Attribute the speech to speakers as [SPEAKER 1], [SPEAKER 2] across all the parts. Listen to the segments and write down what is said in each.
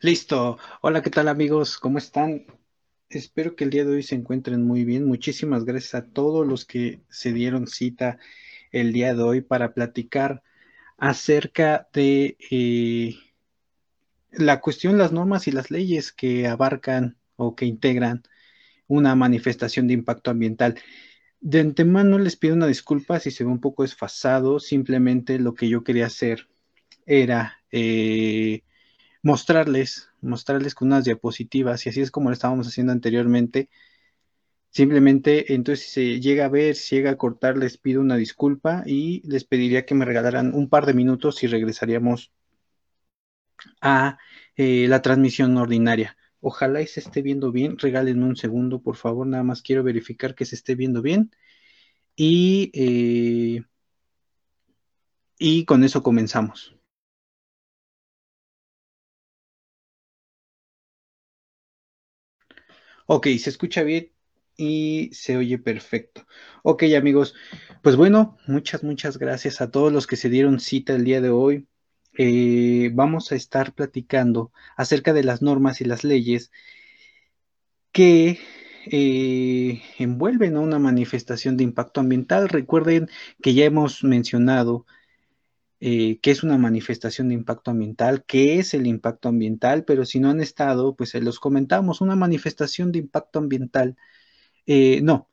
[SPEAKER 1] Listo. Hola, ¿qué tal amigos? ¿Cómo están? Espero que el día de hoy se encuentren muy bien. Muchísimas gracias a todos los que se dieron cita el día de hoy para platicar acerca de eh, la cuestión, las normas y las leyes que abarcan o que integran una manifestación de impacto ambiental. De antemano les pido una disculpa si se ve un poco desfasado. Simplemente lo que yo quería hacer era... Eh, mostrarles, mostrarles con unas diapositivas y así es como lo estábamos haciendo anteriormente. Simplemente, entonces, si se llega a ver, si llega a cortar, les pido una disculpa y les pediría que me regalaran un par de minutos y regresaríamos a eh, la transmisión ordinaria. Ojalá y se esté viendo bien. Regalen un segundo, por favor. Nada más quiero verificar que se esté viendo bien. Y, eh, y con eso comenzamos. Ok, se escucha bien y se oye perfecto. Ok, amigos, pues bueno, muchas, muchas gracias a todos los que se dieron cita el día de hoy. Eh, vamos a estar platicando acerca de las normas y las leyes que eh, envuelven a una manifestación de impacto ambiental. Recuerden que ya hemos mencionado eh, qué es una manifestación de impacto ambiental, qué es el impacto ambiental, pero si no han estado, pues se los comentamos, una manifestación de impacto ambiental, eh, no,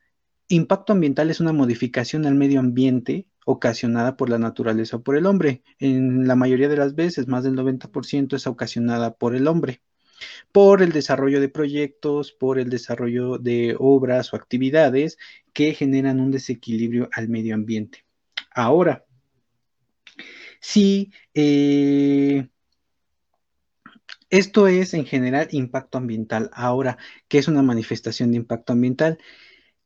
[SPEAKER 1] impacto ambiental es una modificación al medio ambiente ocasionada por la naturaleza o por el hombre. En la mayoría de las veces, más del 90% es ocasionada por el hombre, por el desarrollo de proyectos, por el desarrollo de obras o actividades que generan un desequilibrio al medio ambiente. Ahora, Sí, eh, esto es en general impacto ambiental. Ahora, ¿qué es una manifestación de impacto ambiental?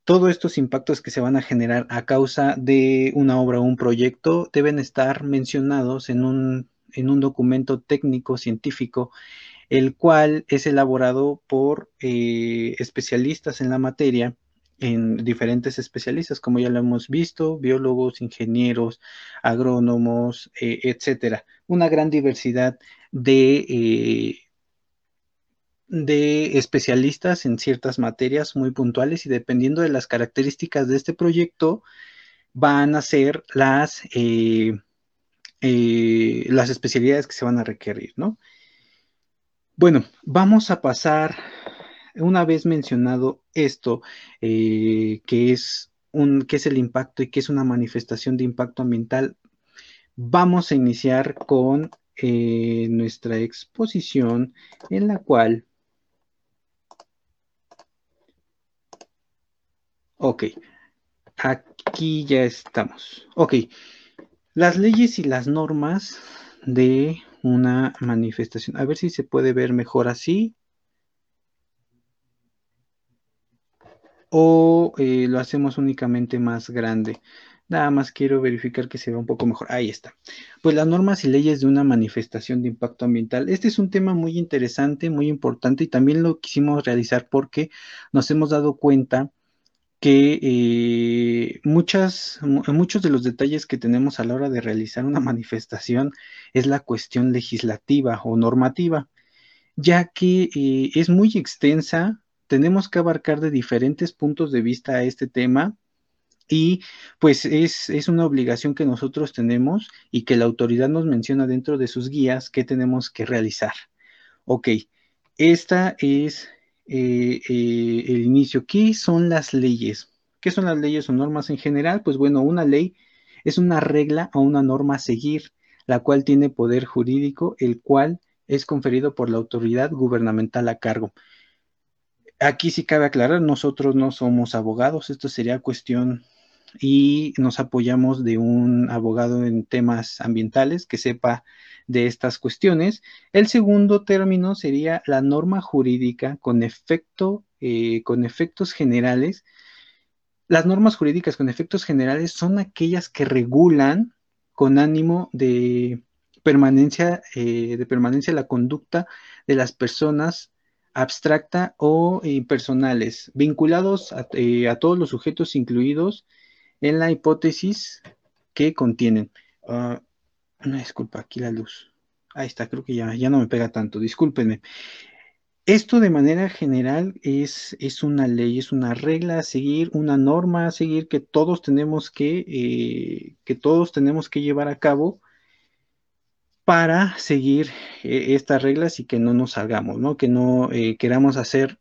[SPEAKER 1] Todos estos impactos que se van a generar a causa de una obra o un proyecto deben estar mencionados en un, en un documento técnico científico, el cual es elaborado por eh, especialistas en la materia en diferentes especialistas, como ya lo hemos visto, biólogos, ingenieros, agrónomos, eh, etcétera. Una gran diversidad de, eh, de especialistas en ciertas materias muy puntuales y dependiendo de las características de este proyecto, van a ser las, eh, las especialidades que se van a requerir, ¿no? Bueno, vamos a pasar una vez mencionado esto, eh, que, es un, que es el impacto y que es una manifestación de impacto ambiental, vamos a iniciar con eh, nuestra exposición en la cual... Ok, aquí ya estamos. Ok, las leyes y las normas de una manifestación. A ver si se puede ver mejor así. O eh, lo hacemos únicamente más grande. Nada más quiero verificar que se vea un poco mejor. Ahí está. Pues las normas y leyes de una manifestación de impacto ambiental. Este es un tema muy interesante, muy importante y también lo quisimos realizar porque nos hemos dado cuenta que eh, muchos de los detalles que tenemos a la hora de realizar una manifestación es la cuestión legislativa o normativa, ya que eh, es muy extensa, tenemos que abarcar de diferentes puntos de vista a este tema y pues es, es, una obligación que nosotros tenemos y que la autoridad nos menciona dentro de sus guías que tenemos que realizar. Ok, esta es eh, eh, el inicio. ¿Qué son las leyes? ¿Qué son las leyes o normas en general? Pues bueno, una ley es una regla o una norma a seguir, la cual tiene poder jurídico, el cual es conferido por la autoridad gubernamental a cargo. Aquí sí cabe aclarar, nosotros no somos abogados, esto sería cuestión y nos apoyamos de un abogado en temas ambientales que sepa de estas cuestiones. El segundo término sería la norma jurídica con efecto, eh, con efectos generales. Las normas jurídicas con efectos generales son aquellas que regulan con ánimo de permanencia, eh, de permanencia la conducta de las personas abstracta o impersonales, vinculados eh, a, todos los sujetos incluidos en la hipótesis que contienen. Uh, una disculpa, aquí la luz. Ahí está, creo que ya, ya no me pega tanto, discúlpenme. Esto de manera general es, es, una ley, es una regla a seguir, una norma a seguir que todos tenemos que, eh, que todos tenemos que llevar a cabo para seguir eh, estas reglas y que no nos salgamos, ¿no? Que no eh, queramos hacer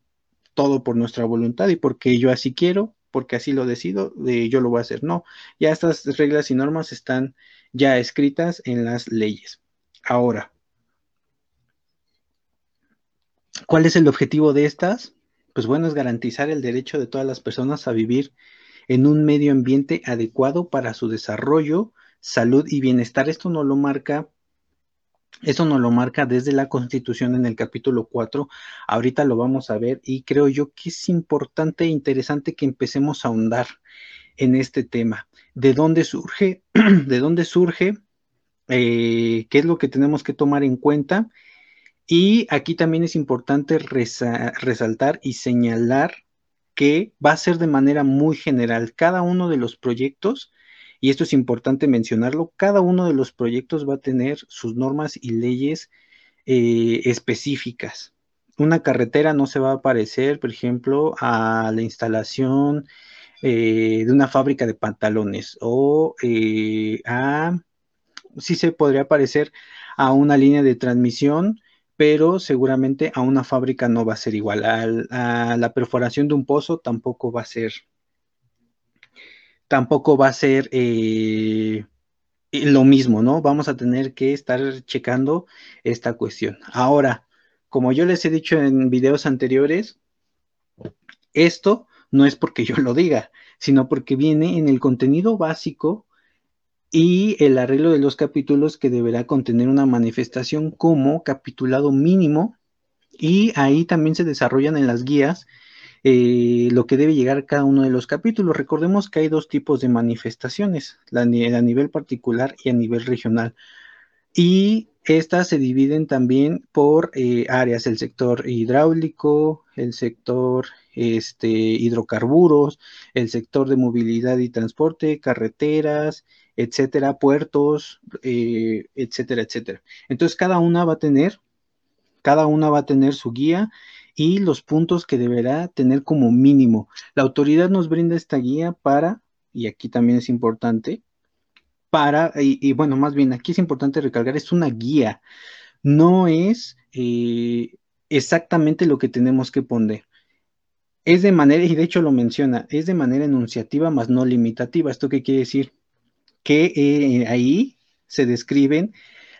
[SPEAKER 1] todo por nuestra voluntad y porque yo así quiero, porque así lo decido, yo lo voy a hacer. No, ya estas reglas y normas están ya escritas en las leyes. Ahora, ¿cuál es el objetivo de estas? Pues bueno, es garantizar el derecho de todas las personas a vivir en un medio ambiente adecuado para su desarrollo, salud y bienestar. Esto no lo marca eso nos lo marca desde la Constitución en el capítulo 4. Ahorita lo vamos a ver y creo yo que es importante e interesante que empecemos a ahondar en este tema. ¿De dónde surge? ¿De dónde surge? Eh, ¿Qué es lo que tenemos que tomar en cuenta? Y aquí también es importante resaltar y señalar que va a ser de manera muy general. Cada uno de los proyectos y esto es importante mencionarlo, cada uno de los proyectos va a tener sus normas y leyes eh, específicas. Una carretera no se va a parecer, por ejemplo, a la instalación eh, de una fábrica de pantalones o eh, a, sí se podría parecer a una línea de transmisión, pero seguramente a una fábrica no va a ser igual. a la perforación de un pozo tampoco va a ser tampoco va a ser eh, lo mismo, ¿no? Vamos a tener que estar checando esta cuestión. Ahora, como yo les he dicho en videos anteriores, esto no es porque yo lo diga, sino porque viene en el contenido básico y el arreglo de los capítulos que deberá contener una manifestación como capitulado mínimo y ahí también se desarrollan en las guías eh, lo que debe llegar cada uno de los capítulos. Recordemos que hay dos tipos de manifestaciones, a nivel particular y a nivel regional. Y estas se dividen también por eh, áreas, el sector hidráulico, el sector este, hidrocarburos, el sector de movilidad y transporte, carreteras, etcétera, puertos, eh, etcétera, etcétera. Entonces cada una va a tener, cada una va a tener su guía y los puntos que deberá tener como mínimo. La autoridad nos brinda esta guía para, y aquí también es importante, para, y, bueno, más bien aquí es importante recalcar, es una guía, no es eh, exactamente lo que tenemos que poner. Es de manera, y de hecho lo menciona, es de manera enunciativa más no limitativa. ¿Esto qué quiere decir? Que eh, ahí se describen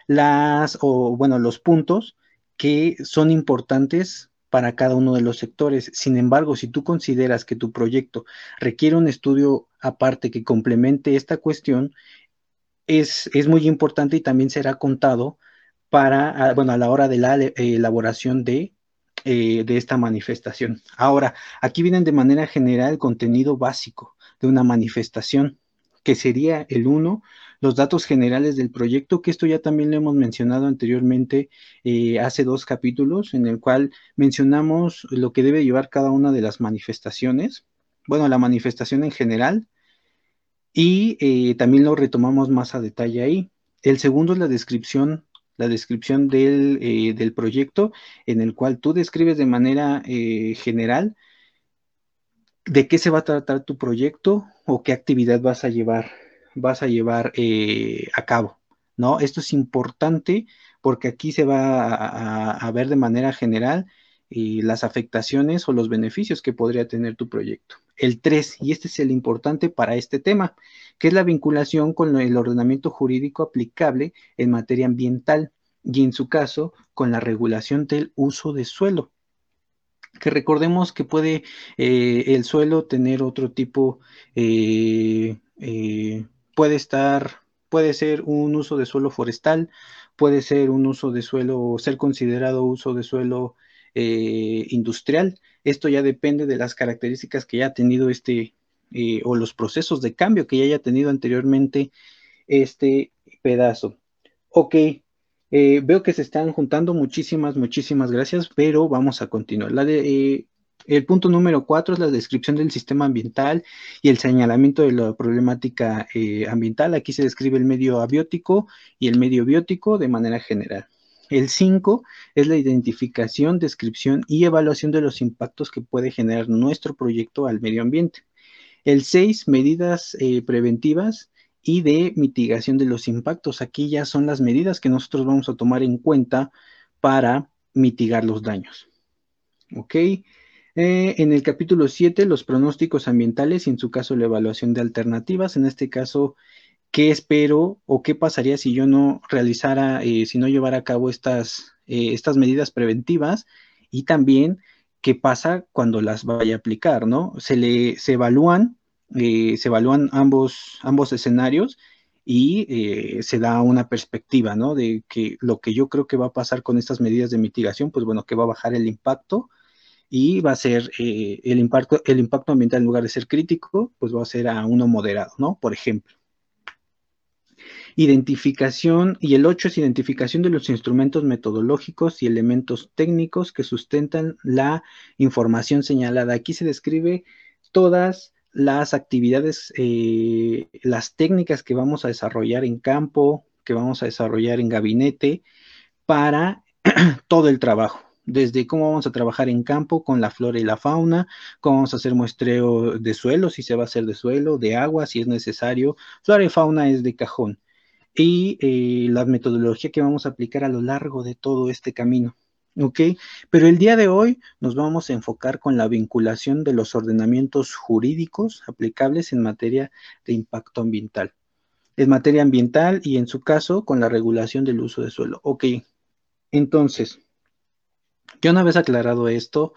[SPEAKER 1] las, o bueno, los puntos que son importantes para cada uno de los sectores. Sin embargo, si tú consideras que tu proyecto requiere un estudio aparte que complemente esta cuestión, es, es muy importante y también será contado para, ah, bueno, a la hora de la eh, elaboración de, eh, de esta manifestación. Ahora, aquí vienen de manera general el contenido básico de una manifestación, que sería el uno, los datos generales del proyecto, que esto ya también lo hemos mencionado anteriormente eh, hace dos capítulos, en el cual mencionamos lo que debe llevar cada una de las manifestaciones, bueno, la manifestación en general, y eh, también lo retomamos más a detalle ahí. El segundo es la descripción la descripción del, eh, del, proyecto en el cual tú describes de manera general de qué se va a tratar tu proyecto o qué actividad vas a llevar vas a llevar eh, a cabo, ¿no? Esto es importante porque aquí se va a, ver de manera general eh, las afectaciones o los beneficios que podría tener tu proyecto. El 3, y este es el importante para este tema, que es la vinculación con el ordenamiento jurídico aplicable en materia ambiental y en su caso con la regulación del uso de suelo que recordemos que puede eh, el suelo tener otro tipo eh, puede estar, puede ser un uso de suelo forestal, puede ser un uso de suelo, ser considerado uso de suelo eh, industrial. Esto ya depende de las características que haya tenido este, eh, o los procesos de cambio que ya haya tenido anteriormente este pedazo. Ok, eh, veo que se están juntando muchísimas, muchísimas gracias, pero vamos a continuar. De, el punto número cuatro es la descripción del sistema ambiental y el señalamiento de la problemática eh, ambiental. Aquí se describe el medio abiótico y el medio biótico de manera general. El 5 es la identificación, descripción y evaluación de los impactos que puede generar nuestro proyecto al medio ambiente. El 6, medidas eh, preventivas y de mitigación de los impactos. Aquí ya son las medidas que nosotros vamos a tomar en cuenta para mitigar los daños. ¿Ok? Eh, en el capítulo 7, los pronósticos ambientales y en su caso la evaluación de alternativas. En este caso, ¿qué espero o qué pasaría si yo no realizara, eh, si no llevara a cabo estas, eh, estas medidas preventivas? Y también, ¿qué pasa cuando las vaya a aplicar? ¿no? Se, le, se evalúan eh, se evalúan ambos, ambos escenarios y eh, se da una perspectiva, ¿no? De que lo que yo creo que va a pasar con estas medidas de mitigación, pues bueno, que va a bajar el impacto y va a ser eh, el, impacto, el impacto ambiental en lugar de ser crítico, pues va a ser a uno moderado, ¿no? Por ejemplo. Identificación, y el 8 es identificación de los instrumentos metodológicos y elementos técnicos que sustentan la información señalada. Aquí se describe todas las actividades, eh, las técnicas que vamos a desarrollar en campo, que vamos a desarrollar en gabinete para todo el trabajo, desde cómo vamos a trabajar en campo con la flora y la fauna, cómo vamos a hacer muestreo de suelo, si se va a hacer de suelo, de agua, si es necesario, flora y fauna es de cajón, y eh, la metodología que vamos a aplicar a lo largo de todo este camino. ¿Ok? Pero el día de hoy nos vamos a enfocar con la vinculación de los ordenamientos jurídicos aplicables en materia de impacto ambiental. En materia ambiental y en su caso con la regulación del uso de suelo. Ok, entonces, ya una vez aclarado esto,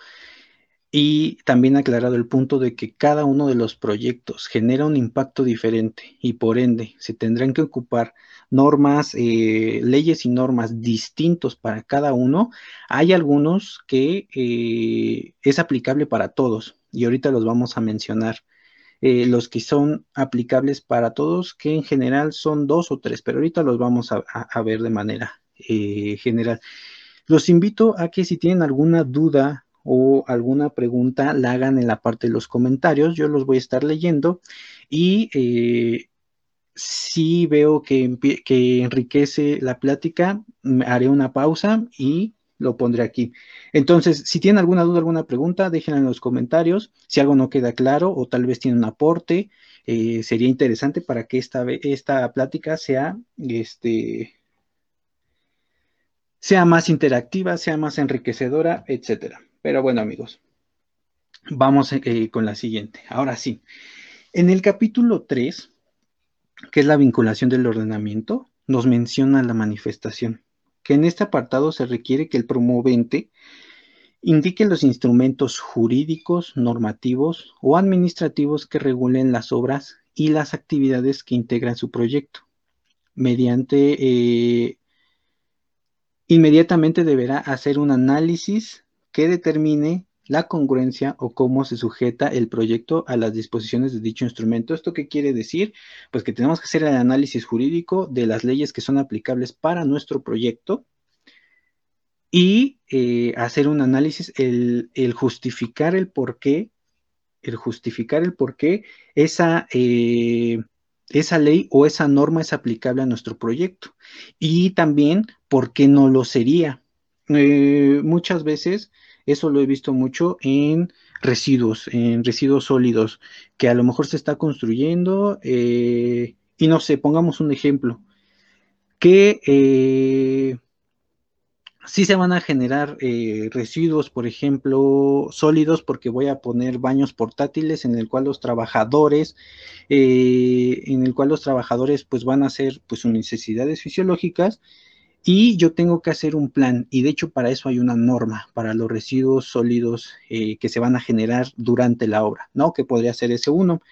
[SPEAKER 1] y también aclarado el punto de que cada uno de los proyectos genera un impacto diferente y por ende se tendrán que ocupar normas, eh, leyes y normas distintos para cada uno. Hay algunos que eh, es aplicable para todos y ahorita los vamos a mencionar. Eh, los que son aplicables para todos, que en general son dos o tres, pero ahorita los vamos a, a ver de manera general. Los invito a que si tienen alguna duda o alguna pregunta la hagan en la parte de los comentarios. Yo los voy a estar leyendo y eh, si veo que, que, enriquece la plática, haré una pausa y lo pondré aquí. Entonces, si tienen alguna duda, alguna pregunta, déjenla en los comentarios. Si algo no queda claro o tal vez tiene un aporte, eh, sería interesante para que esta, esta plática sea, este, sea más interactiva, sea más enriquecedora, etcétera. Pero bueno, amigos, vamos eh, con la siguiente. Ahora sí, en el capítulo 3, que es la vinculación del ordenamiento, nos menciona la manifestación, que en este apartado se requiere que el promovente indique los instrumentos jurídicos, normativos o administrativos que regulen las obras y las actividades que integran su proyecto. Mediante, eh, inmediatamente deberá hacer un análisis que determine la congruencia o cómo se sujeta el proyecto a las disposiciones de dicho instrumento. ¿Esto qué quiere decir? Pues que tenemos que hacer el análisis jurídico de las leyes que son aplicables para nuestro proyecto y eh, hacer un análisis, el, justificar el por qué, el justificar el por qué esa, eh, esa ley o esa norma es aplicable a nuestro proyecto y también por qué no lo sería. Eh, muchas veces eso lo he visto mucho en residuos, en residuos sólidos, que a lo mejor se está construyendo eh, y no sé, pongamos un ejemplo, que eh, sí se van a generar residuos, por ejemplo, sólidos, porque voy a poner baños portátiles en el cual los trabajadores, en el cual los trabajadores pues van a hacer pues sus necesidades fisiológicas y yo tengo que hacer un plan y de hecho para eso hay una norma para los residuos sólidos eh, que se van a generar durante la obra, ¿no? Que podría ser ese uno.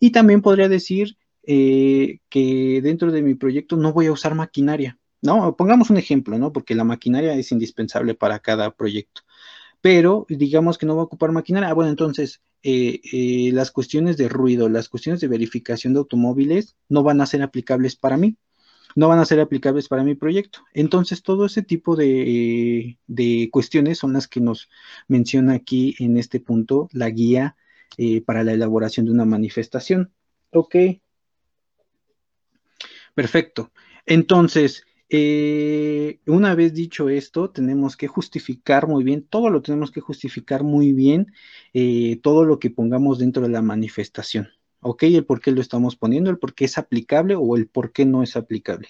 [SPEAKER 1] Y también podría decir eh, que dentro de mi proyecto no voy a usar maquinaria, ¿no? Pongamos un ejemplo, ¿no? Porque la maquinaria es indispensable para cada proyecto. Pero digamos que no voy a ocupar maquinaria. Ah, bueno, entonces eh, las cuestiones de ruido, las cuestiones de verificación de automóviles no van a ser aplicables para mí no van a ser aplicables para mi proyecto. Entonces, todo ese tipo de, cuestiones son las que nos menciona aquí en este punto la guía eh, para la elaboración de una manifestación. Ok. Perfecto. Entonces, eh, una vez dicho esto, tenemos que justificar muy bien, todo lo tenemos que justificar muy bien, eh, todo lo que pongamos dentro de la manifestación. ¿Ok? El por qué lo estamos poniendo, el por qué es aplicable o el por qué no es aplicable.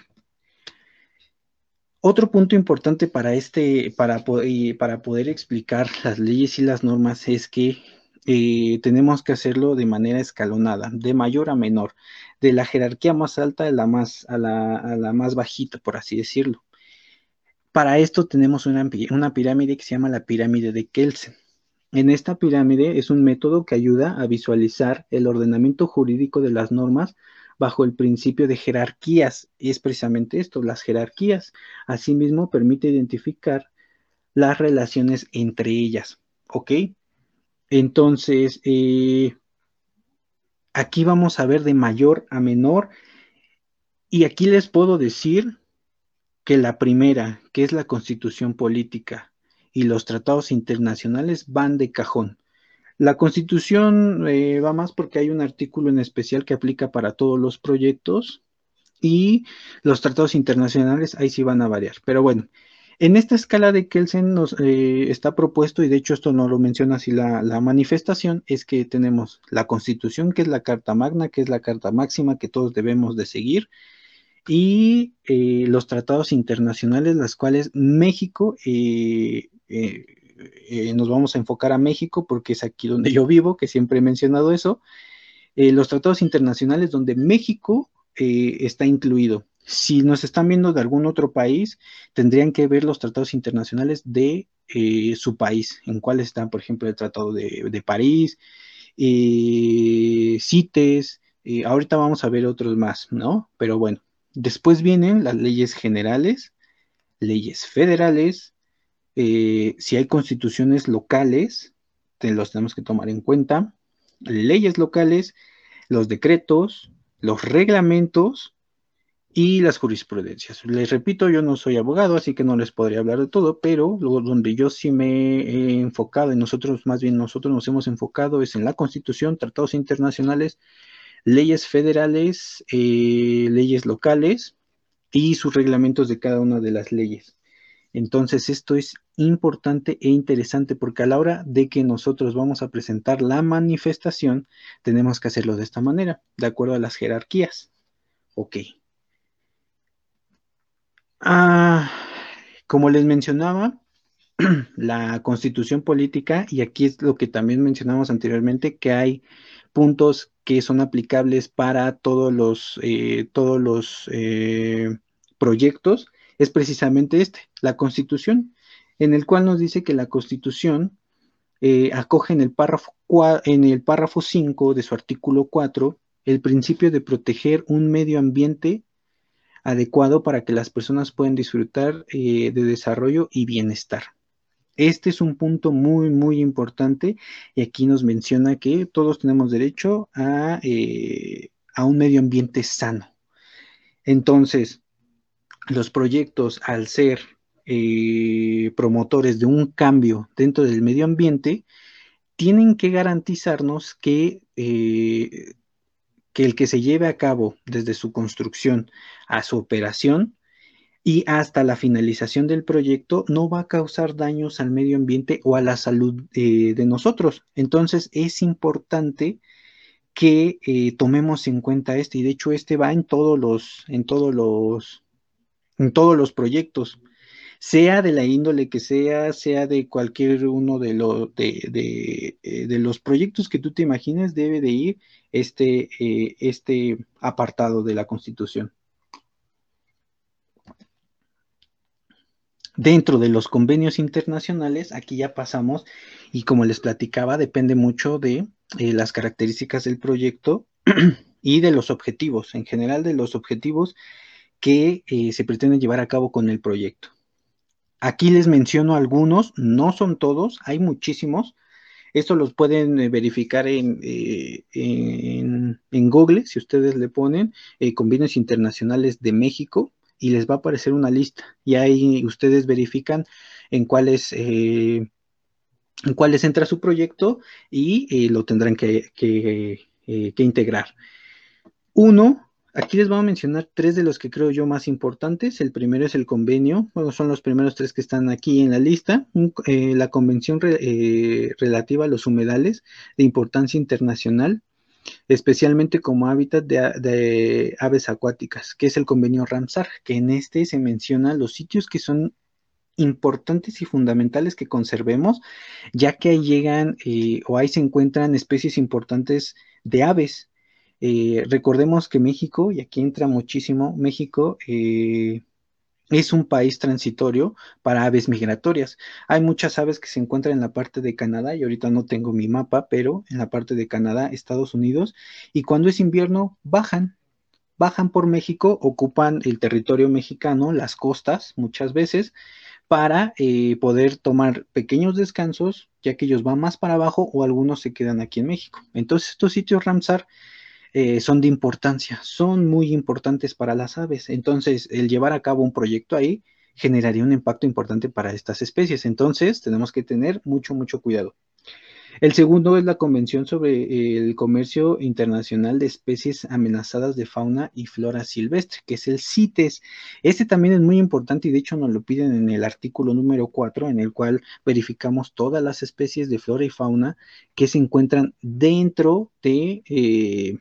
[SPEAKER 1] Otro punto importante para este, para, poder explicar las leyes y las normas es que eh, tenemos que hacerlo de manera escalonada, de mayor a menor, de la jerarquía más alta a la más, bajita, por así decirlo. Para esto tenemos una pirámide que se llama la pirámide de Kelsen. En esta pirámide es un método que ayuda a visualizar el ordenamiento jurídico de las normas bajo el principio de jerarquías. Y es precisamente esto, las jerarquías. Asimismo, permite identificar las relaciones entre ellas. ¿Ok? Entonces, eh, aquí vamos a ver de mayor a menor. Y aquí les puedo decir que la primera, que es la constitución política y los tratados internacionales, van de cajón. La constitución eh, va más porque hay un artículo en especial que aplica para todos los proyectos y los tratados internacionales ahí sí van a variar. Pero bueno, en esta escala de Kelsen nos eh, está propuesto, y de hecho esto no lo menciona así la, manifestación, es que tenemos la Constitución, que es la Carta Magna, que es la Carta Máxima que todos debemos de seguir, y eh, los tratados internacionales, las cuales México, eh, nos vamos a enfocar a México porque es aquí donde yo vivo, que siempre he mencionado eso, los tratados internacionales donde México está incluido. Si nos están viendo de algún otro país, tendrían que ver los tratados internacionales de eh, su país, en cuáles están, por ejemplo, el Tratado de, París, eh, CITES, eh, ahorita vamos a ver otros más, ¿no? Pero bueno, después vienen las leyes generales, leyes federales, si hay constituciones locales, los tenemos que tomar en cuenta, leyes locales, los decretos, los reglamentos, y las jurisprudencias. Les repito, yo no soy abogado, así que no les podría hablar de todo, pero lo, donde yo sí me he enfocado, y nosotros, más bien nosotros nos hemos enfocado, es en la Constitución, tratados internacionales, leyes federales, eh, leyes locales y sus reglamentos de cada una de las leyes. Entonces, esto es importante e interesante porque a la hora de que nosotros vamos a presentar la manifestación, tenemos que hacerlo de esta manera, de acuerdo a las jerarquías. Ok. Ah, como les mencionaba, la constitución política, y aquí es lo que también mencionamos anteriormente, que hay puntos que son aplicables para todos los, eh, todos los eh, proyectos, es precisamente este, la constitución, en el cual nos dice que la constitución eh, acoge en el, párrafo, en el párrafo 5 de su artículo 4 el principio de proteger un medio ambiente adecuado para que las personas puedan disfrutar eh, de desarrollo y bienestar. Este es un punto muy, muy importante y aquí nos menciona que todos tenemos derecho a, eh, un medio ambiente sano. Entonces, los proyectos, al ser eh, promotores de un cambio dentro del medio ambiente, tienen que garantizarnos que que el que se lleve a cabo desde su construcción a su operación y hasta la finalización del proyecto no va a causar daños al medio ambiente o a la salud eh, de nosotros. Entonces es importante que eh, tomemos en cuenta este y de hecho este va en todos los en todos los en todos los proyectos sea de la índole que sea, sea de cualquier uno de, de, eh, de, los proyectos que tú te imagines, debe de ir este, eh, este apartado de la Constitución. Dentro de los convenios internacionales, aquí ya pasamos y como les platicaba, depende mucho de eh, las características del proyecto y de los objetivos, en general de los objetivos que se pretenden llevar a cabo con el proyecto. Aquí les menciono algunos, no son todos, hay muchísimos. Esto los pueden eh, verificar eh, en, Google, si ustedes le ponen eh, convenios internacionales de México y les va a aparecer una lista. Y ahí ustedes verifican en cuáles, en cuáles entra su proyecto y lo tendrán que, que integrar. Uno Aquí les voy a mencionar tres de los que creo yo más importantes. El primero es el convenio, bueno, son los primeros tres que están aquí en la lista. Eh, la convención eh, relativa a los humedales de importancia internacional, especialmente como hábitat de, aves acuáticas, que es el convenio Ramsar, que en este se menciona los sitios que son importantes y fundamentales que conservemos, ya que ahí llegan eh, o ahí se encuentran especies importantes de aves. Eh, recordemos que México, y aquí entra muchísimo, México eh, es un país transitorio para aves migratorias. Hay muchas aves que se encuentran en la parte de Canadá, y ahorita no tengo mi mapa, pero en la parte de Canadá, Estados Unidos, y cuando es invierno bajan, bajan por México, ocupan el territorio mexicano, las costas muchas veces, para eh, poder tomar pequeños descansos, ya que ellos van más para abajo o algunos se quedan aquí en México. Entonces estos sitios Ramsar eh, son de importancia, son muy importantes para las aves. Entonces, el llevar a cabo un proyecto ahí generaría un impacto importante para estas especies. Entonces, tenemos que tener mucho, mucho cuidado. El segundo es la Convención sobre el Comercio Internacional de Especies Amenazadas de Fauna y Flora Silvestre, que es el CITES. Este también es muy importante y de hecho nos lo piden en el artículo número 4, en el cual verificamos todas las especies de flora y fauna que se encuentran dentro de... Eh,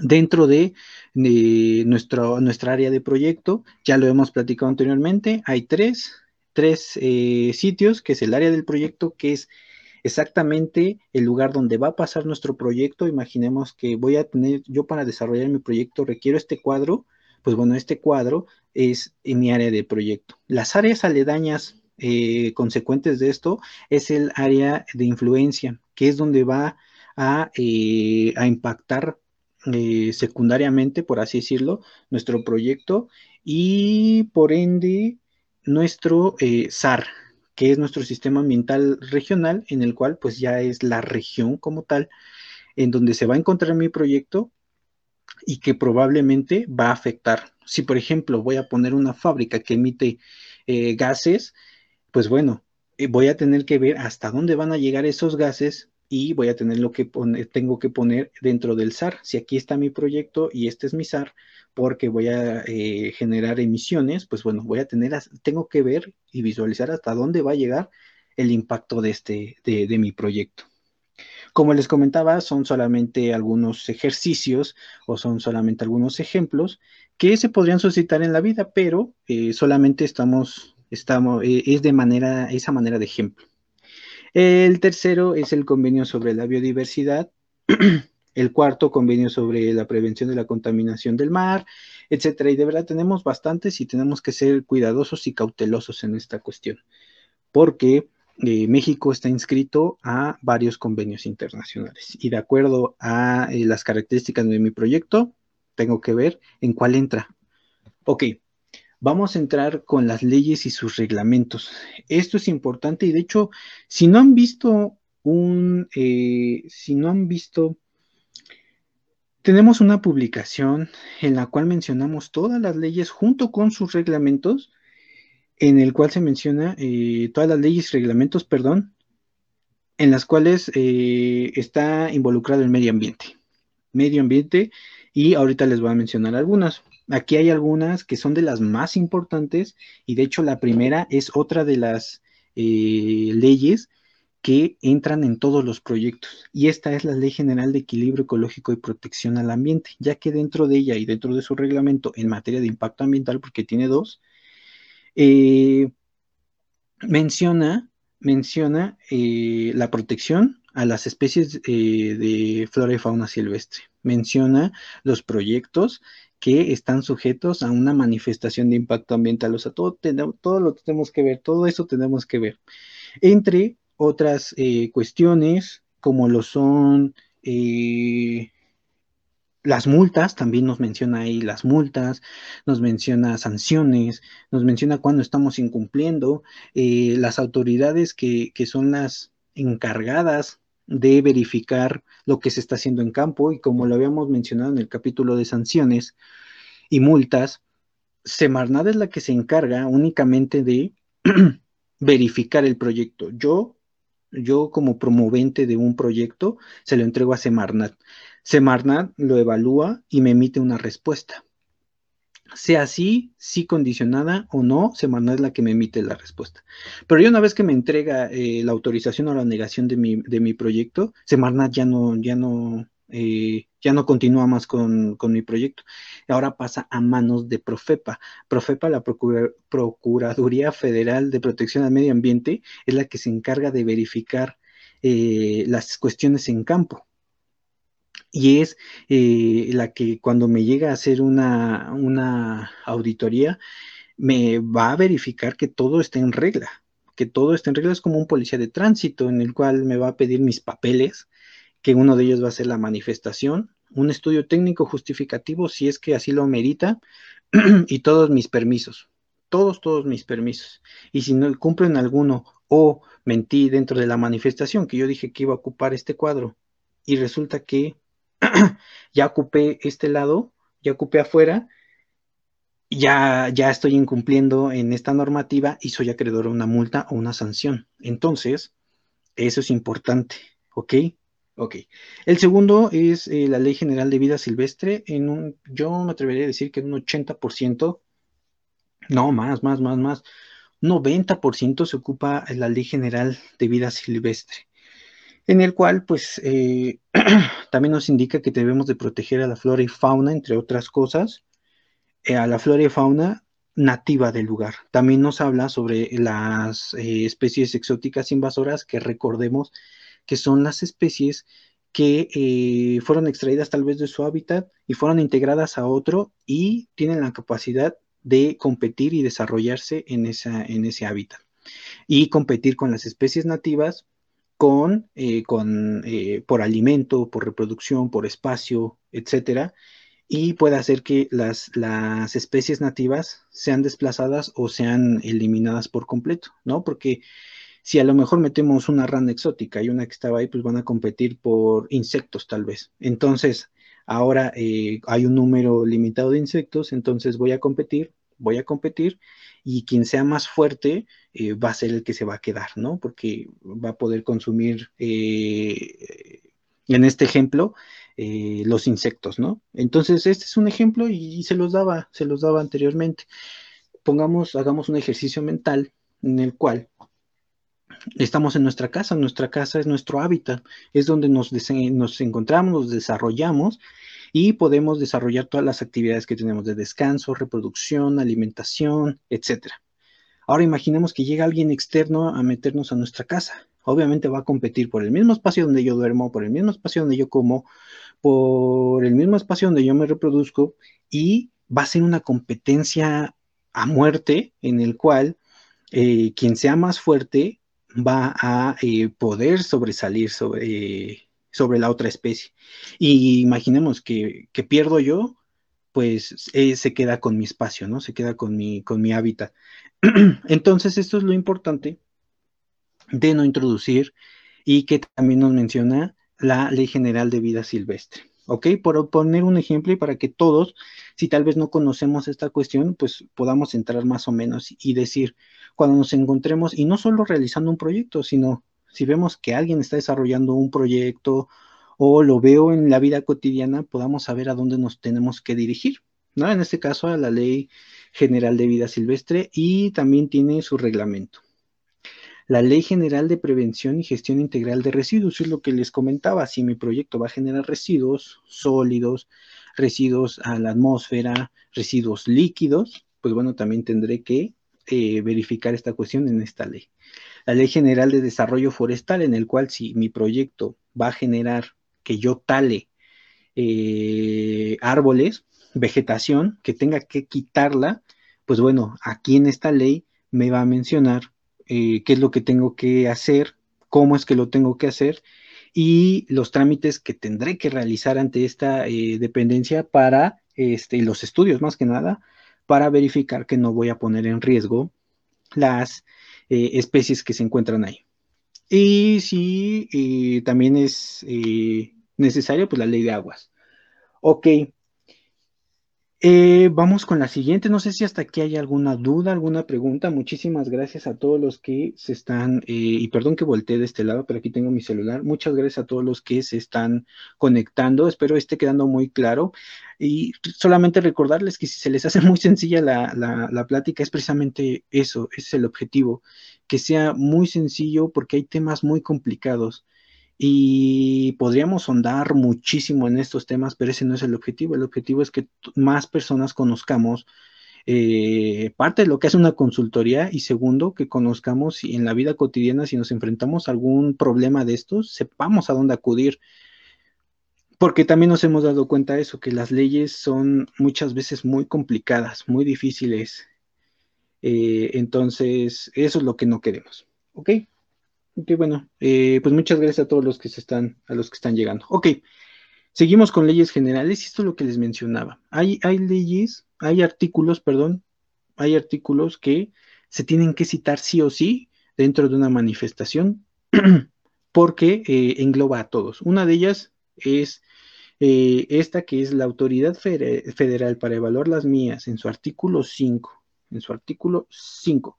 [SPEAKER 1] dentro de, nuestra área de proyecto. Ya lo hemos platicado anteriormente. Hay tres, tres eh, sitios, que es el área del proyecto, que es exactamente el lugar donde va a pasar nuestro proyecto. Imaginemos que voy a tener, yo para desarrollar mi proyecto requiero este cuadro. Pues bueno, este cuadro es en mi área de proyecto. Las áreas aledañas eh, consecuentes de esto es el área de influencia, que es donde va a, eh, a impactar eh, secundariamente, por así decirlo, nuestro proyecto y por ende nuestro eh, SAR, que es nuestro sistema ambiental regional, en el cual pues ya es la región como tal, en donde se va a encontrar mi proyecto y que probablemente va a afectar. Si por ejemplo voy a poner una fábrica que emite eh, gases, pues bueno, voy a tener que ver hasta dónde van a llegar esos gases y voy a tener lo que poner, tengo que poner dentro del SAR. Si aquí está mi proyecto y este es mi SAR, porque voy a eh, generar emisiones, pues bueno, voy a tener, tengo que ver y visualizar hasta dónde va a llegar el impacto de, este, de, mi proyecto. Como les comentaba, son solamente algunos ejercicios o son solamente algunos ejemplos que se podrían suscitar en la vida, pero eh, solamente estamos, estamos, eh, es de manera, esa manera de ejemplo. El tercero es el convenio sobre la biodiversidad. el cuarto, convenio sobre la prevención de la contaminación del mar, etcétera. Y de verdad tenemos bastantes y tenemos que ser cuidadosos y cautelosos en esta cuestión, porque eh, México está inscrito a varios convenios internacionales y de acuerdo a eh, las características de mi proyecto, tengo que ver en cuál entra. Ok, vamos a entrar con las leyes y sus reglamentos. Esto es importante y de hecho, si no han visto un, eh, si no han visto, tenemos una publicación en la cual mencionamos todas las leyes junto con sus reglamentos, en el cual se menciona eh, todas las leyes y reglamentos, perdón, en las cuales eh, está involucrado el medio ambiente. Medio ambiente, y ahorita les voy a mencionar algunas. Aquí hay algunas que son de las más importantes y de hecho la primera es otra de las eh, leyes que entran en todos los proyectos y esta es la Ley General de Equilibrio Ecológico y Protección al Ambiente, ya que dentro de ella y dentro de su reglamento en materia de impacto ambiental, porque tiene dos, eh, menciona, menciona eh, la protección a las especies de flora y fauna silvestre, menciona los proyectos que están sujetos a una manifestación de impacto ambiental. O sea, todo, todo lo tenemos que ver, todo eso tenemos que ver. Entre otras eh, cuestiones, como lo son eh, las multas, también nos menciona ahí las multas, nos menciona sanciones, nos menciona cuando estamos incumpliendo, eh, las autoridades que, que son las encargadas de verificar lo que se está haciendo en campo y como lo habíamos mencionado en el capítulo de sanciones y multas, Semarnat es la que se encarga únicamente de verificar el proyecto. Yo, yo como promovente de un proyecto, se lo entrego a Semarnat. Semarnat lo evalúa y me emite una respuesta. Sea así, sí condicionada o no, Semarnat es la que me emite la respuesta. Pero ya una vez que me entrega eh, la autorización o la negación de mi, de mi proyecto, Semarnat ya no, ya no, eh, ya no continúa más con, mi proyecto. Ahora pasa a manos de Profepa. Profepa, la Procuraduría Federal de Protección al Medio Ambiente, es la que se encarga de verificar eh, las cuestiones en campo y es eh, la que cuando me llega a hacer una, una auditoría, me va a verificar que todo está en regla, que todo está en regla. Es como un policía de tránsito en el cual me va a pedir mis papeles, que uno de ellos va a ser la manifestación, un estudio técnico justificativo si es que así lo merita, y todos mis permisos, todos, todos mis permisos. Y si no cumplen alguno o mentí dentro de la manifestación que yo dije que iba a ocupar este cuadro y resulta que ya ocupé este lado, ya ocupé afuera, ya, ya estoy incumpliendo en esta normativa y soy acreedor a una multa o una sanción. Entonces, eso es importante, ¿ok? Ok. El segundo es eh, la Ley General de Vida Silvestre. En un, yo me atrevería a decir que en un 80%, no, más, más, más, más, 90% se ocupa la Ley General de Vida Silvestre en el cual pues eh, también nos indica que debemos de proteger a la flora y fauna, entre otras cosas, eh, a la flora y fauna nativa del lugar. También nos habla sobre las eh, especies exóticas invasoras que recordemos que son las especies que fueron extraídas tal vez de su hábitat y fueron integradas a otro y tienen la capacidad de competir y desarrollarse en, ese hábitat y competir con las especies nativas con, eh, con eh, por alimento, por reproducción, por espacio, etcétera, y puede hacer que las, las especies nativas sean desplazadas o sean eliminadas por completo, ¿no? Porque si a lo mejor metemos una rana exótica y una que estaba ahí, pues van a competir por insectos tal vez. Entonces, ahora eh, hay un número limitado de insectos, entonces voy a competir, voy a competir y quien sea más fuerte eh, va a ser el que se va a quedar, ¿no? Porque va a poder consumir, eh, en este ejemplo, eh, los insectos, ¿no? Entonces, este es un ejemplo y, se los daba, se los daba anteriormente. Pongamos, hagamos un ejercicio mental en el cual estamos en nuestra casa, nuestra casa es nuestro hábitat, es donde nos, nos encontramos, nos desarrollamos y podemos desarrollar todas las actividades que tenemos de descanso, reproducción, alimentación, etcétera. Ahora imaginemos que llega alguien externo a meternos a nuestra casa. Obviamente va a competir por el mismo espacio donde yo duermo, por el mismo espacio donde yo como, por el mismo espacio donde yo me reproduzco y va a ser una competencia a muerte en el cual eh, quien sea más fuerte va a eh, poder sobresalir sobre, sobre la otra especie. Y imaginemos que, pierdo yo, pues eh, se queda con mi espacio, ¿no? Se queda con mi, con mi hábitat. Entonces, esto es lo importante de no introducir y que también nos menciona la Ley General de Vida Silvestre. ¿Ok? Por poner un ejemplo y para que todos, si tal vez no conocemos esta cuestión, pues podamos entrar más o menos y decir, cuando nos encontremos, y no solo realizando un proyecto, sino si vemos que alguien está desarrollando un proyecto o lo veo en la vida cotidiana, podamos saber a dónde nos tenemos que dirigir, ¿no? En este caso a la Ley General de Vida Silvestre y también tiene su reglamento. La Ley General de Prevención y Gestión Integral de Residuos es lo que les comentaba. Si mi proyecto va a generar residuos sólidos, residuos a la atmósfera, residuos líquidos, pues bueno, también tendré que eh, verificar esta cuestión en esta ley la Ley General de Desarrollo Forestal, en el cual si mi proyecto va a generar que yo tale eh, árboles, vegetación, que tenga que quitarla, pues bueno, aquí en esta ley me va a mencionar eh, qué es lo que tengo que hacer, cómo es que lo tengo que hacer y los trámites que tendré que realizar ante esta eh, dependencia para, este, los estudios más que nada, para verificar que no voy a poner en riesgo las eh, especies que se encuentran ahí. Y si eh, también es necesario, pues la ley de aguas. Ok. Eh, vamos con la siguiente. No sé si hasta aquí hay alguna duda, alguna pregunta. Muchísimas gracias a todos los que se están, eh, y perdón que volteé de este lado, pero aquí tengo mi celular. Muchas gracias a todos los que se están conectando. Espero esté quedando muy claro. Y solamente recordarles que si se les hace muy sencilla la, la plática, es precisamente eso, ese es el objetivo, que sea muy sencillo porque hay temas muy complicados y podríamos sondar muchísimo en estos temas, pero ese no es el objetivo. El objetivo es que más personas conozcamos eh, parte de lo que es una consultoría y segundo, que conozcamos si en la vida cotidiana, si nos enfrentamos a algún problema de estos, sepamos a dónde acudir. Porque también nos hemos dado cuenta de eso, que las leyes son muchas veces muy complicadas, muy difíciles. Eh, entonces, eso es lo que no queremos. ¿Ok? Ok, bueno, eh, pues muchas gracias a todos los que se están, a los que están llegando. Ok, seguimos con leyes generales y esto es lo que les mencionaba. Hay, leyes, hay artículos, perdón, hay artículos que se tienen que citar sí o sí dentro de una manifestación porque eh, engloba a todos. Una de ellas es eh, esta que es la Autoridad Federal para Evaluar las Mías en su artículo 5, en su artículo 5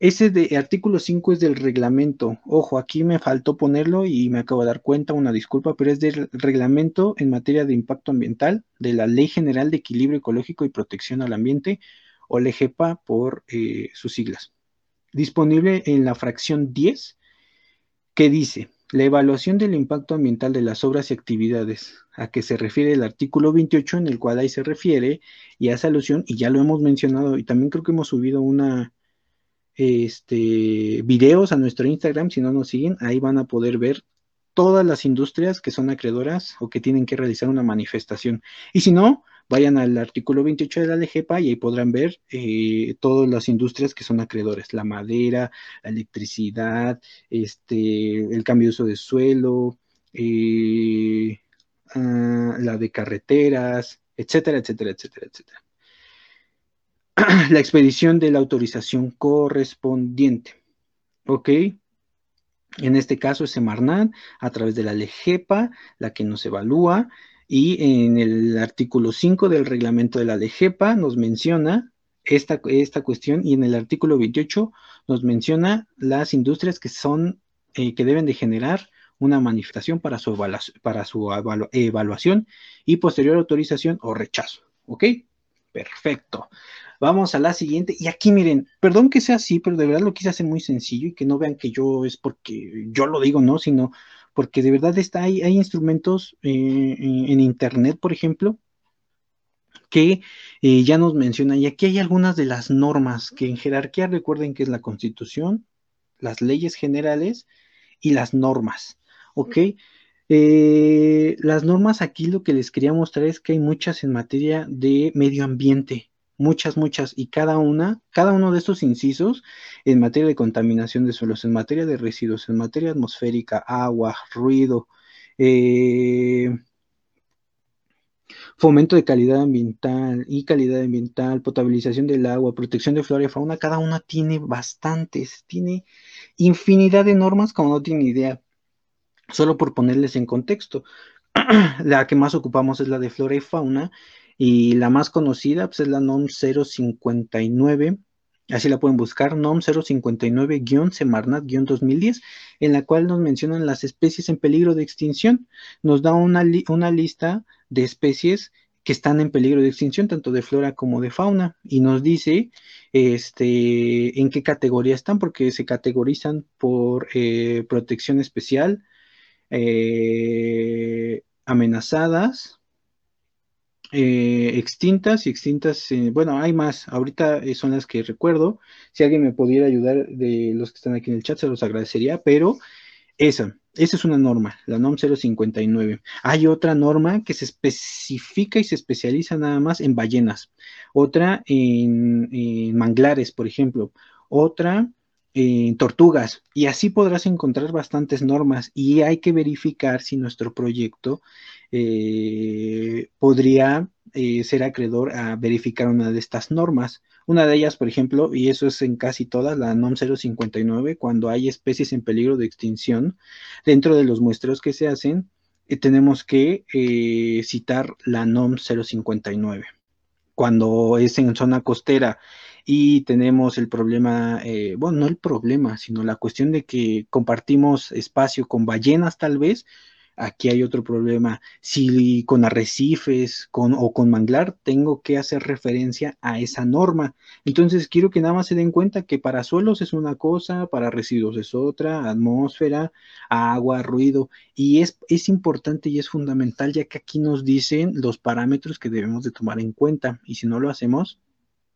[SPEAKER 1] ese de artículo 5 es del reglamento. Ojo, aquí me faltó ponerlo y me acabo de dar cuenta, una disculpa, pero es del reglamento en materia de impacto ambiental de la Ley General de Equilibrio Ecológico y Protección al Ambiente, o LEGEPA por eh, sus siglas. Disponible en la fracción 10, que dice, la evaluación del impacto ambiental de las obras y actividades a que se refiere el artículo 28, en el cual ahí se refiere y hace alusión, y ya lo hemos mencionado, y también creo que hemos subido una este, videos a nuestro Instagram, si no nos siguen, ahí van a poder ver todas las industrias que son acreedoras o que tienen que realizar una manifestación. Y si no, vayan al artículo 28 de la LGPA y ahí podrán ver eh, todas las industrias que son acreedores, la madera, la electricidad, este, el cambio de uso de suelo, eh, ah, la de carreteras, etcétera, etcétera, etcétera, etcétera. la expedición de la autorización correspondiente. ¿Ok? En este caso es Semarnat a través de la LEGEPA, la que nos evalúa, y en el artículo 5 del reglamento de la LEGEPA nos menciona esta, esta cuestión y en el artículo 28 nos menciona las industrias que son, eh, que deben de generar una manifestación para su, para su evaluación y posterior autorización o rechazo. ¿Ok? Perfecto. Vamos a la siguiente. Y aquí miren, perdón que sea así, pero de verdad lo quise hacer muy sencillo y que no vean que yo es porque yo lo digo, ¿no? Sino porque de verdad está, hay, hay instrumentos eh, en, Internet, por ejemplo, que eh, ya nos mencionan. Y aquí hay algunas de las normas que en jerarquía recuerden que es la Constitución, las leyes generales y las normas. ¿Ok? Eh, las normas aquí lo que les quería mostrar es que hay muchas en materia de medio ambiente muchas, muchas, y cada una, cada uno de estos incisos en materia de contaminación de suelos, en materia de residuos, en materia atmosférica, agua, ruido, eh, fomento de calidad ambiental y calidad ambiental, potabilización del agua, protección de flora y fauna, cada una tiene bastantes, tiene infinidad de normas como no tiene idea. Solo por ponerles en contexto, la que más ocupamos es la de flora y fauna y la más conocida pues, es la NOM 059, así la pueden buscar, NOM 059-Semarnat-2010, en la cual nos mencionan las especies en peligro de extinción. Nos da una, una lista de especies que están en peligro de extinción, tanto de flora como de fauna, y nos dice este, en qué categoría están, porque se categorizan por eh, protección especial, eh, amenazadas, eh, extintas y extintas, eh, bueno, hay más, ahorita eh, son las que recuerdo, si alguien me pudiera ayudar de los que están aquí en el chat, se los agradecería, pero esa, esa es una norma, la NOM 059. Hay otra norma que se especifica y se especializa nada más en ballenas, otra en, manglares, por ejemplo, otra en tortugas, y así podrás encontrar bastantes normas y hay que verificar si nuestro proyecto eh, podría eh, ser acreedor a verificar una de estas normas. Una de ellas, por ejemplo, y eso es en casi todas, la NOM 059, cuando hay especies en peligro de extinción, dentro de los muestreos que se hacen, eh, tenemos que citar la NOM 059. cuando es en zona costera y tenemos el problema, bueno, no el problema, sino la cuestión de que compartimos espacio con ballenas tal vez, aquí hay otro problema. Si con arrecifes con, o con manglar, tengo que hacer referencia a esa norma. Entonces, quiero que nada más se den cuenta que para suelos es una cosa, para residuos es otra, atmósfera, agua, ruido. Y es, es importante y es fundamental, ya que aquí nos dicen los parámetros que debemos de tomar en cuenta. Y si no lo hacemos,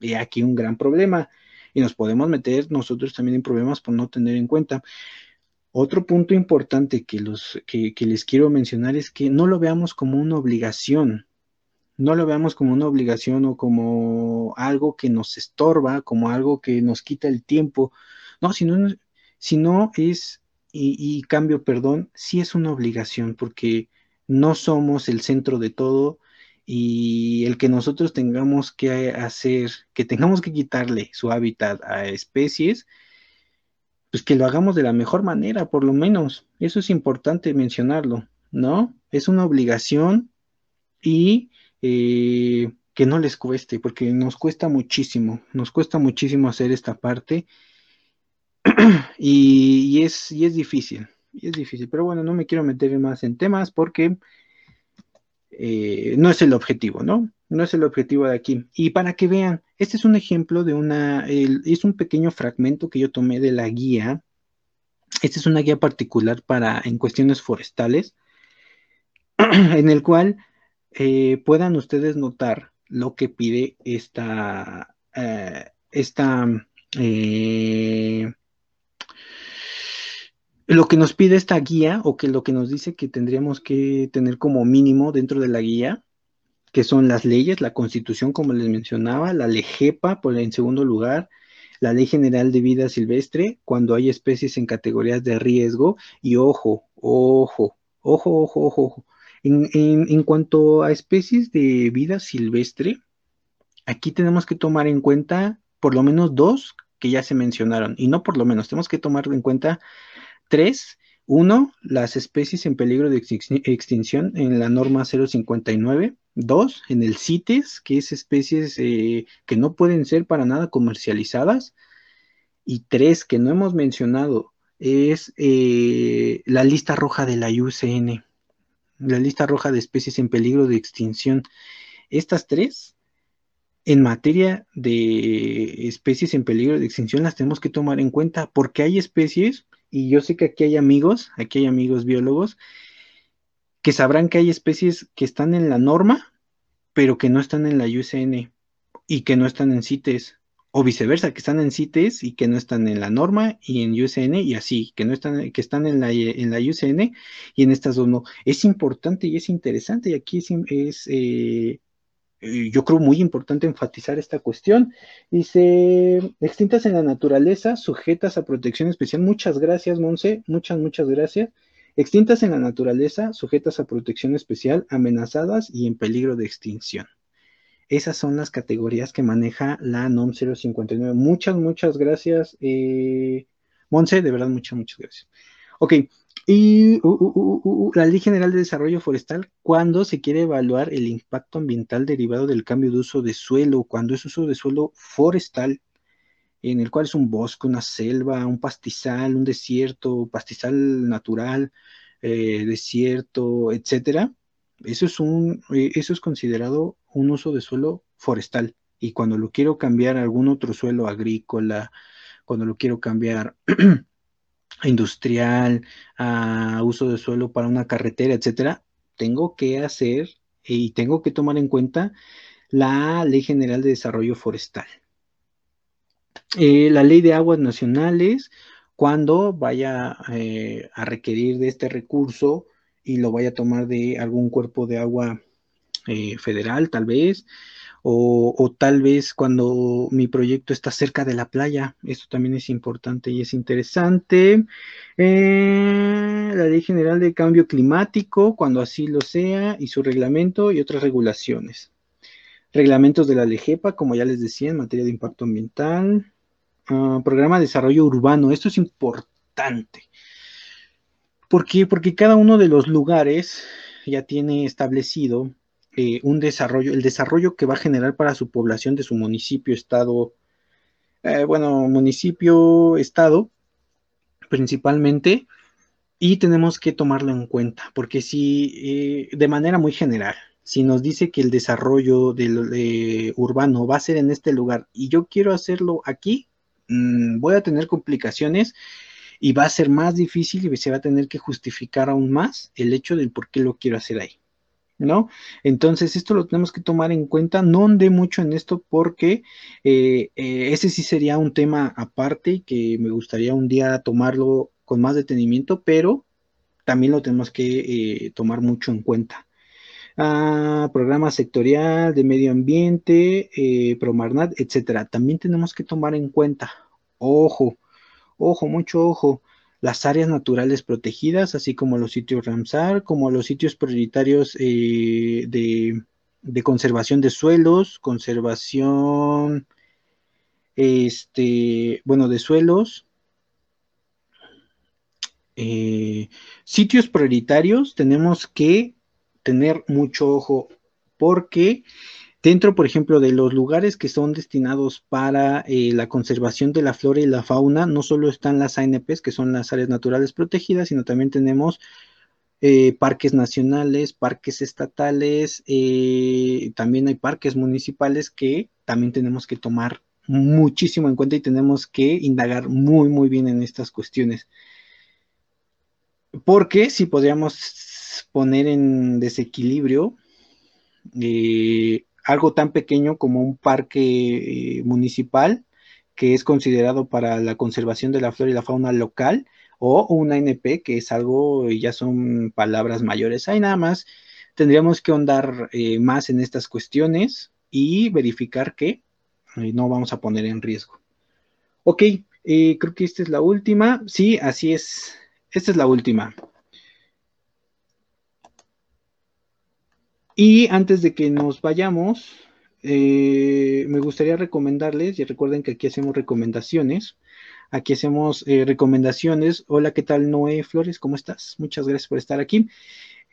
[SPEAKER 1] hay aquí un gran problema. Y nos podemos meter nosotros también en problemas por no tener en cuenta. Otro punto importante que, los, que, les quiero mencionar es que no lo veamos como una obligación, no lo veamos como una obligación o como algo que nos estorba, como algo que nos quita el tiempo, no, sino, sino es, y, y cambio, perdón, sí es una obligación porque no somos el centro de todo y el que nosotros tengamos que hacer, que tengamos que quitarle su hábitat a especies, pues que lo hagamos de la mejor manera, por lo menos. Eso es importante mencionarlo, ¿no? Es una obligación y eh, que no les cueste, porque nos cuesta muchísimo, nos cuesta muchísimo hacer esta parte y, es, y es difícil, y es difícil, pero bueno, no me quiero meter más en temas porque eh, no es el objetivo, ¿no? No es el objetivo de aquí. Y para que vean, este es un ejemplo de una, es un pequeño fragmento que yo tomé de la guía. Esta es una guía particular para en cuestiones forestales, en el cual eh, puedan ustedes notar lo que pide esta, eh, esta lo que nos pide esta guía o que lo que nos dice que tendríamos que tener como mínimo dentro de la guía, que son las leyes, la constitución, como les mencionaba, la LEGEPA, por en segundo lugar, la Ley General de Vida Silvestre, cuando hay especies en categorías de riesgo, y ojo, ojo, ojo, ojo, ojo, En, en cuanto a especies de vida silvestre, aquí tenemos que tomar en cuenta por lo menos dos que ya se mencionaron, y no por lo menos, tenemos que tomar en cuenta Tres, uno, las especies en peligro de extinción en la norma 059. Dos, en el CITES, que es especies eh, que no pueden ser para nada comercializadas. Y tres, que no hemos mencionado, es eh, la lista roja de la IUCN, la lista roja de especies en peligro de extinción. Estas tres, en materia de especies en peligro de extinción, las tenemos que tomar en cuenta porque hay especies y yo sé que aquí hay amigos, aquí hay amigos biólogos, que sabrán que hay especies que están en la norma, pero que no están en la UCN y que no están en CITES, o viceversa, que están en CITES y que no están en la norma y en UCN y así, que no están, que están en la, en la UCN y en estas dos no. Es importante y es interesante y aquí es, eh, yo creo muy importante enfatizar esta cuestión. Dice, extintas en la naturaleza, sujetas a protección especial. Muchas gracias, Monse. Muchas, muchas gracias. Extintas en la naturaleza, sujetas a protección especial, amenazadas y en peligro de extinción. Esas son las categorías que maneja la NOM 059. Muchas, muchas gracias, eh, Monse. De verdad, muchas, muchas gracias. Ok, y uh, uh, uh, la Ley General de Desarrollo Forestal, cuando se quiere evaluar el impacto ambiental derivado del cambio de uso de suelo, cuando es uso de suelo forestal, en el cual es un bosque, una selva, un pastizal, un desierto, pastizal natural, eh, desierto, etcétera, eso es un, eh, eso es considerado un uso de suelo forestal. Y cuando lo quiero cambiar a algún otro suelo agrícola, cuando lo quiero cambiar industrial, uso de suelo para una carretera, etcétera, tengo que hacer y tengo que tomar en cuenta la Ley General de Desarrollo Forestal. Eh, la Ley de Aguas Nacionales, cuando vaya eh, a requerir de este recurso y lo vaya a tomar de algún cuerpo de agua eh, federal, tal vez, o, tal vez cuando mi proyecto está cerca de la playa. Esto también es importante y es interesante. Eh, la Ley General de Cambio Climático, cuando así lo sea, y su reglamento y otras regulaciones. Reglamentos de la LEGEPA, como ya les decía, en materia de impacto ambiental. Ah, programa de desarrollo urbano, esto es importante. ¿Por qué? Porque cada uno de los lugares ya tiene establecido eh, un desarrollo, el desarrollo que va a generar para su población de su municipio, estado, eh, bueno, municipio, estado, principalmente, y tenemos que tomarlo en cuenta, porque si de manera muy general, si nos dice que el desarrollo del urbano va a ser en este lugar y yo quiero hacerlo aquí, mm, voy a tener complicaciones y va a ser más difícil y se va a tener que justificar aún más el hecho del por qué lo quiero hacer ahí. ¿No? Entonces, esto lo tenemos que tomar en cuenta. No andé mucho en esto porque eh, eh, ese sí sería un tema aparte y que me gustaría un día tomarlo con más detenimiento, pero también lo tenemos que eh, tomar mucho en cuenta a programa sectorial de medio ambiente, Promarnat, etcétera. También tenemos que tomar en cuenta, ojo, ojo, mucho ojo, las áreas naturales protegidas, así como los sitios Ramsar, como los sitios prioritarios eh, de, conservación de suelos, conservación, este, bueno, de suelos, eh, sitios prioritarios tenemos que tener mucho ojo porque dentro, por ejemplo, de los lugares que son destinados para eh, la conservación de la flora y la fauna, no solo están las ANPs, que son las áreas naturales protegidas, sino también tenemos eh, parques nacionales, parques estatales, eh, también hay parques municipales que también tenemos que tomar muchísimo en cuenta y tenemos que indagar muy, muy bien en estas cuestiones. Porque si podríamos poner en desequilibrio algo tan pequeño como un parque eh, municipal que es considerado para la conservación de la flora y la fauna local o una NP que es algo, ya son palabras mayores. Ahí nada más tendríamos que ahondar eh, más en estas cuestiones y verificar que no vamos a poner en riesgo. Ok, creo que esta es la última. Sí, así es. Esta es la última. Y antes de que nos vayamos, eh, me gustaría recomendarles, y recuerden que aquí hacemos recomendaciones, aquí hacemos eh, recomendaciones. Hola, ¿qué tal Noé Flores? ¿Cómo estás? Muchas gracias por estar aquí.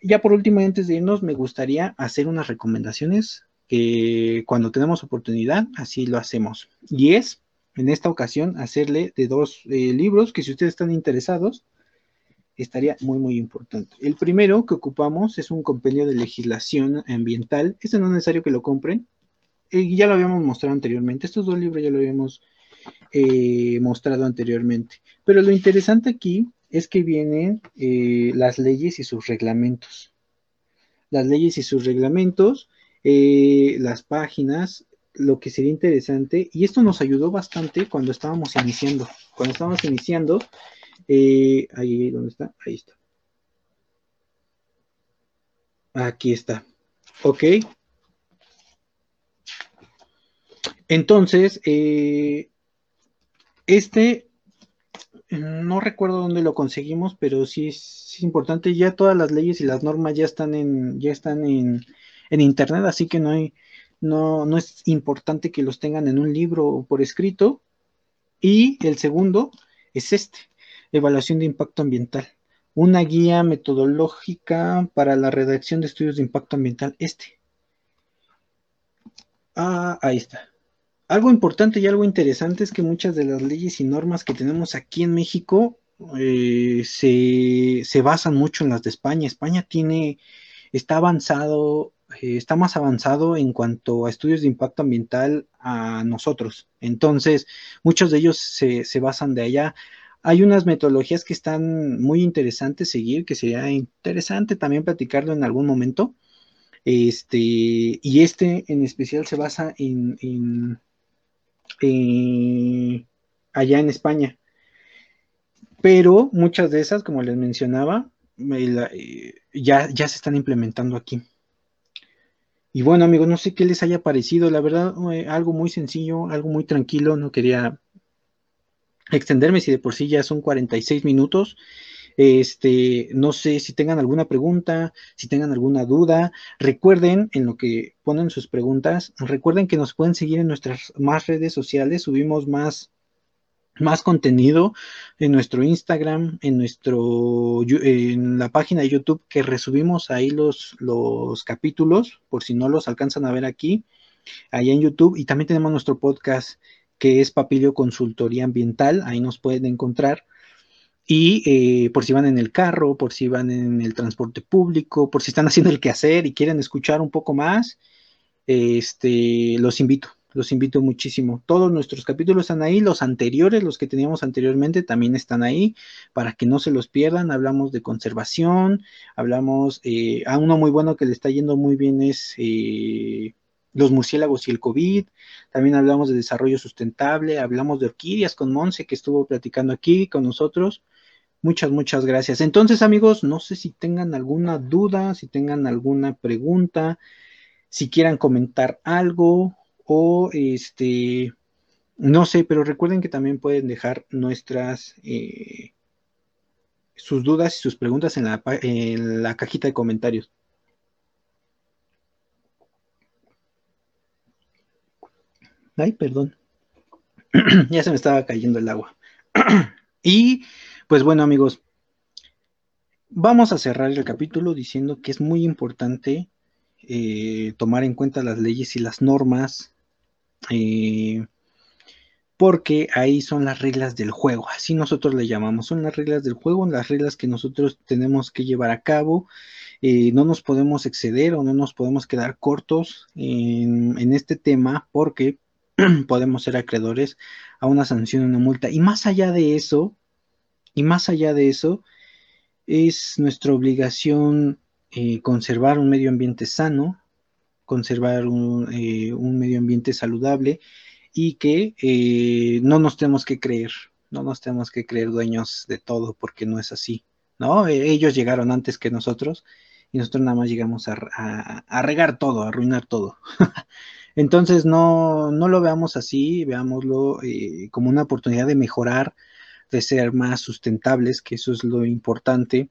[SPEAKER 1] Ya por último, antes de irnos, me gustaría hacer unas recomendaciones que cuando tenemos oportunidad, así lo hacemos. Y es, en esta ocasión, hacerle de dos eh, libros que si ustedes están interesados, estaría muy, muy importante. El primero que ocupamos es un compendio de legislación ambiental. Este no es necesario que lo compren. Eh, ya lo habíamos mostrado anteriormente. Estos dos libros ya lo habíamos eh, mostrado anteriormente. Pero lo interesante aquí es que vienen eh, las leyes y sus reglamentos. Las leyes y sus reglamentos, las páginas, lo que sería interesante, y esto nos ayudó bastante cuando estábamos iniciando. Cuando estábamos iniciando, eh, ahí, ¿dónde está? Ahí está. Aquí está. Ok. Entonces, eh, este, no recuerdo dónde lo conseguimos, pero sí es, importante. Ya todas las leyes y las normas ya están en, ya están en, en internet, así que no no, no es importante que los tengan en un libro por escrito. Y el segundo es este. Evaluación de impacto ambiental. Una guía metodológica para la redacción de estudios de impacto ambiental. Este. Ah, ahí está. Algo importante y algo interesante es que muchas de las leyes y normas que tenemos aquí en México eh, se, se, basan mucho en las de España. España tiene, está avanzado, eh, está más avanzado en cuanto a estudios de impacto ambiental a nosotros. Entonces, muchos de ellos se, se basan de allá. Hay unas metodologías que están muy interesantes seguir, que sería interesante también platicarlo en algún momento. Este, y este en especial se basa en, allá en España. Pero muchas de esas, como les mencionaba, eh, ya, ya se están implementando aquí. Y bueno, amigos, no sé qué les haya parecido. La verdad, eh, algo muy sencillo, algo muy tranquilo. No quería extenderme si de por sí ya son 46 minutos. Este, no sé si tengan alguna pregunta, si tengan alguna duda. Recuerden en lo que ponen sus preguntas, recuerden que nos pueden seguir en nuestras más redes sociales, subimos más más contenido en nuestro Instagram, en nuestro en la página de YouTube que resubimos ahí los, los capítulos, por si no los alcanzan a ver aquí, ahí en YouTube. Y también tenemos nuestro podcast que es Papilio Consultoría Ambiental, ahí nos pueden encontrar. Y eh, por si van en el carro, por si van en el transporte público, por si están haciendo el quehacer y quieren escuchar un poco más, este, los invito, los invito muchísimo. Todos nuestros capítulos están ahí, los anteriores, los que teníamos anteriormente, también están ahí para que no se los pierdan. Hablamos de conservación, hablamos, eh, a uno muy bueno que le está yendo muy bien es eh, los murciélagos y el COVID. También hablamos de desarrollo sustentable, hablamos de orquídeas con Monse que estuvo platicando aquí con nosotros. Muchas, muchas gracias. Entonces, amigos, no sé si tengan alguna duda, si tengan alguna pregunta, si quieran comentar algo o este, no sé, pero recuerden que también pueden dejar nuestras, eh, sus dudas y sus preguntas en la, en la cajita de comentarios. Ay, perdón. ya se me estaba cayendo el agua. y pues bueno, amigos, vamos a cerrar el capítulo diciendo que es muy importante eh, tomar en cuenta las leyes y las normas eh, porque ahí son las reglas del juego, así nosotros le llamamos, son las reglas del juego, las reglas que nosotros tenemos que llevar a cabo, eh, no nos podemos exceder o no nos podemos quedar cortos en, este tema porque podemos ser acreedores a una sanción, una multa. Y más allá de eso, y más allá de eso, es nuestra obligación eh, conservar un medio ambiente sano, conservar eh, un, medio ambiente saludable y que eh, no nos tenemos que creer, no nos tenemos que creer dueños de todo porque no es así, ¿no? E, ellos llegaron antes que nosotros y nosotros nada más llegamos a, regar todo, a arruinar todo. Entonces no, no lo veamos así, veámoslo eh, como una oportunidad de mejorar, de ser más sustentables, que eso es lo importante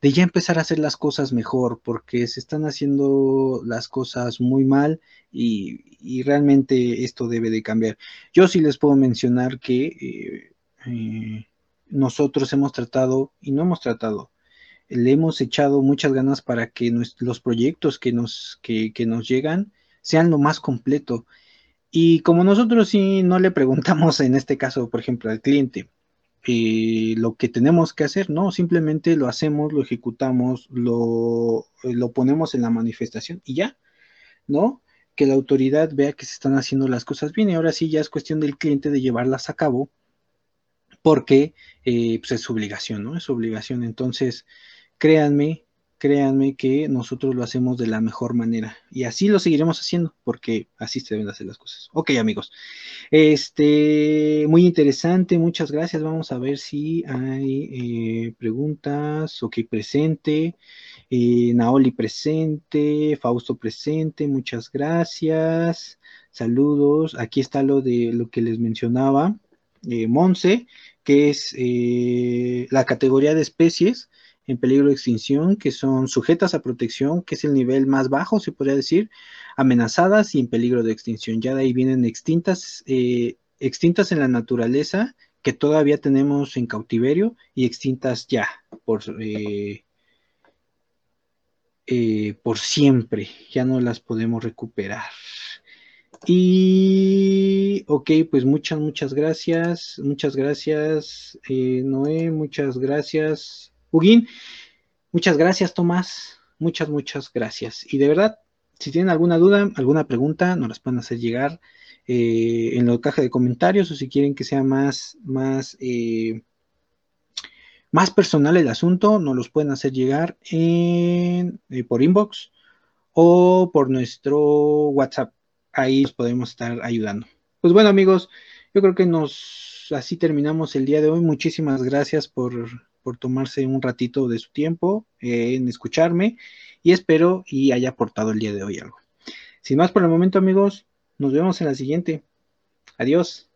[SPEAKER 1] de ya empezar a hacer las cosas mejor, porque se están haciendo las cosas muy mal y, realmente esto debe de cambiar. Yo sí les puedo mencionar que eh, eh, nosotros hemos tratado, y no hemos tratado, le hemos echado muchas ganas para que los proyectos que nos, que, nos llegan sean lo más completo. Y como nosotros sí no le preguntamos en este caso, por ejemplo, al cliente, eh, lo que tenemos que hacer, no, simplemente lo hacemos, lo ejecutamos, lo, eh, lo ponemos en la manifestación y ya, ¿no? Que la autoridad vea que se están haciendo las cosas bien y ahora sí ya es cuestión del cliente de llevarlas a cabo porque eh, pues es su obligación, ¿no? Es su obligación. Entonces, créanme, créanme que nosotros lo hacemos de la mejor manera y así lo seguiremos haciendo porque así se deben hacer las cosas. Ok, amigos. Este, muy interesante, muchas gracias. Vamos a ver si hay eh, preguntas. Ok, presente. Eh, Naoli presente, Fausto presente, muchas gracias. Saludos. Aquí está lo de lo que les mencionaba. Eh, Monse, que es la categoría de especies en peligro de extinción, que son sujetas a protección, que es el nivel más bajo, se podría decir, amenazadas y en peligro de extinción. Ya de ahí vienen extintas, eh, extintas en la naturaleza, que todavía tenemos en cautiverio, y extintas ya por, eh, eh, por siempre, ya no las podemos recuperar. Y, ok, pues muchas, muchas gracias, muchas gracias, Noé, muchas gracias, Huguín, muchas gracias, Tomás. Muchas, muchas gracias. Y de verdad, si tienen alguna duda, alguna pregunta, nos las pueden hacer llegar eh, en la caja de comentarios o si quieren que sea más, más, eh, más personal el asunto, nos los pueden hacer llegar en, eh, por inbox o por nuestro WhatsApp. Ahí os podemos estar ayudando. Pues bueno, amigos, yo creo que nos así terminamos el día de hoy. Muchísimas gracias por por tomarse un ratito de su tiempo eh, en escucharme y espero y haya aportado el día de hoy algo. Sin más por el momento amigos, nos vemos en la siguiente. Adiós.